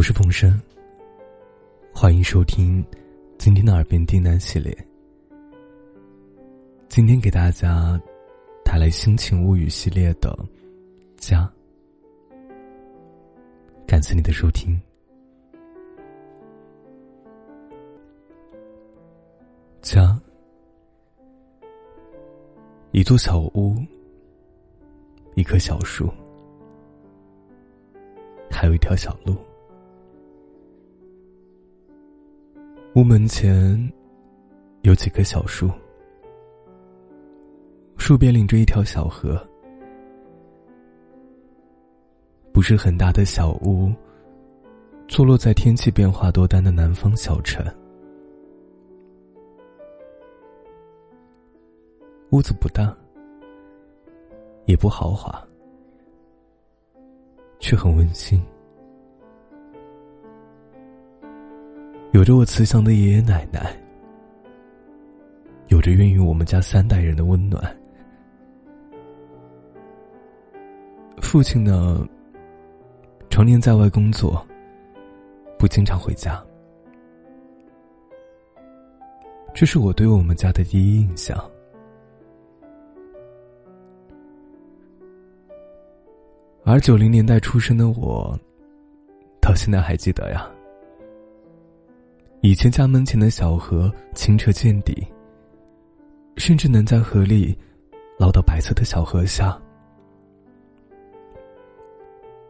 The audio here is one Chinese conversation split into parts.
我是冯生，欢迎收听今天的耳边订单系列。今天给大家带来《心情物语》系列的家，感谢你的收听。家，一座小屋，一棵小树，还有一条小路。屋门前有几棵小树，树边领着一条小河。不是很大的小屋，坐落在天气变化多端的南方小城。屋子不大，也不豪华，却很温馨。有着我慈祥的爷爷奶奶，有着孕育我们家三代人的温暖。父亲呢，常年在外工作，不经常回家。这是我对我们家的第一印象。而九零年代出生的我，到现在还记得呀。以前家门前的小河清澈见底，甚至能在河里捞到白色的小河虾。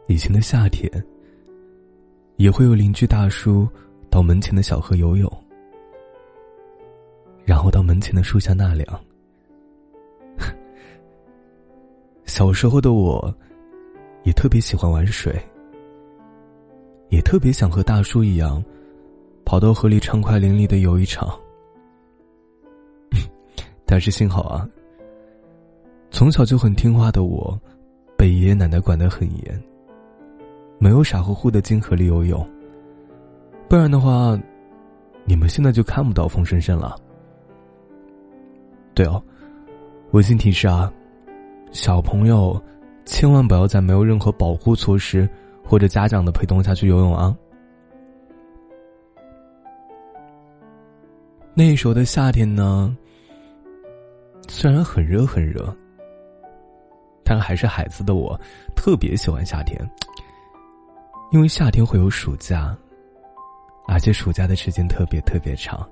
以前的夏天，也会有邻居大叔到门前的小河游泳，然后到门前的树下纳凉。小时候的我，也特别喜欢玩水，也特别想和大叔一样。跑到河里畅快淋漓的游一场，但是幸好啊，从小就很听话的我，被爷爷奶奶管得很严，没有傻乎乎的进河里游泳。不然的话，你们现在就看不到风声声了。对哦，温馨提示啊，小朋友千万不要在没有任何保护措施或者家长的陪同下去游泳啊。那时候的夏天呢，虽然很热很热，但还是孩子的我特别喜欢夏天，因为夏天会有暑假，而且暑假的时间特别特别长，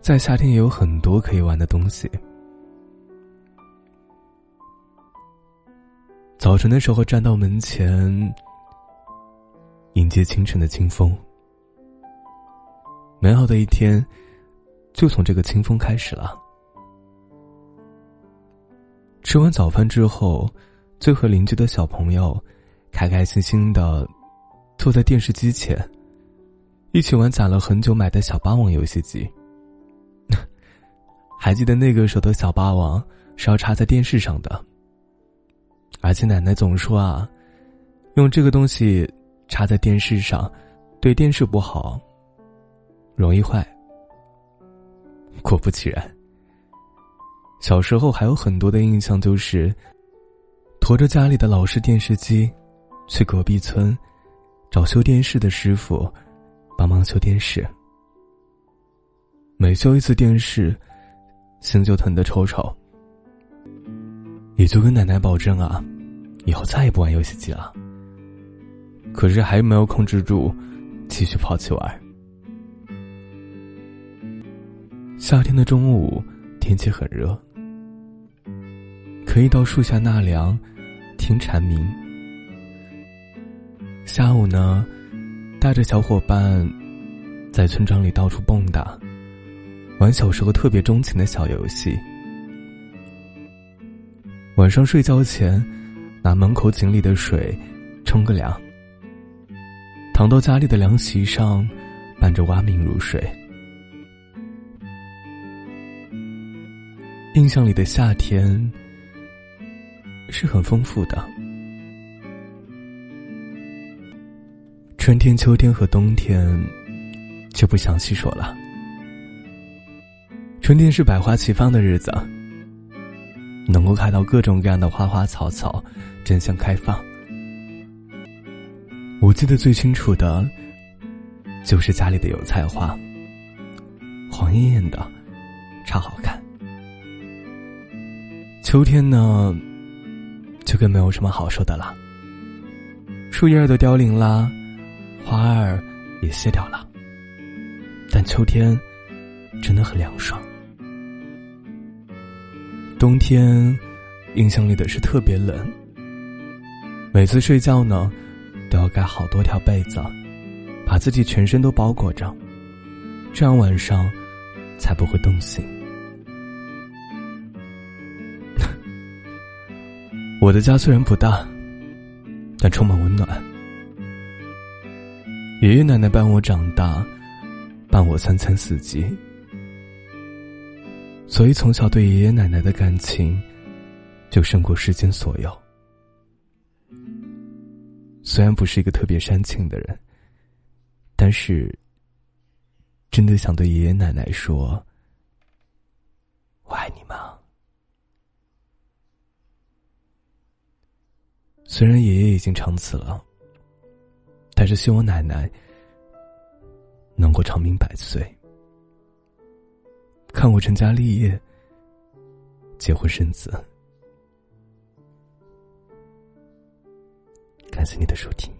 在夏天也有很多可以玩的东西。早晨的时候站到门前，迎接清晨的清风。美好的一天，就从这个清风开始了。吃完早饭之后，就和邻居的小朋友，开开心心的坐在电视机前，一起玩攒了很久买的小霸王游戏机。还记得那个时候的小霸王是要插在电视上的，而且奶奶总说啊，用这个东西插在电视上，对电视不好。容易坏。果不其然，小时候还有很多的印象，就是驮着家里的老式电视机，去隔壁村找修电视的师傅帮忙修电视。每修一次电视，心就疼得抽抽，也就跟奶奶保证啊，以后再也不玩游戏机了。可是还没有控制住，继续跑去玩。夏天的中午，天气很热，可以到树下纳凉，听蝉鸣。下午呢，带着小伙伴在村庄里到处蹦跶，玩小时候特别钟情的小游戏。晚上睡觉前，拿门口井里的水冲个凉，躺到家里的凉席上，伴着蛙鸣入睡。印象里的夏天是很丰富的，春天、秋天和冬天就不详细说了。春天是百花齐放的日子，能够看到各种各样的花花草草争相开放。我记得最清楚的，就是家里的油菜花，黄艳艳的，超好看。秋天呢，就更没有什么好说的了。树叶都凋零啦，花儿也谢掉了。但秋天真的很凉爽。冬天，印象里的是特别冷。每次睡觉呢，都要盖好多条被子，把自己全身都包裹着，这样晚上才不会冻醒。我的家虽然不大，但充满温暖。爷爷奶奶伴我长大，伴我三餐四季。所以从小对爷爷奶奶的感情，就胜过世间所有。虽然不是一个特别煽情的人，但是真的想对爷爷奶奶说：“我爱你们。”虽然爷爷已经长此了，但是希望奶奶能够长命百岁。看我成家立业，结婚生子。感谢你的收听。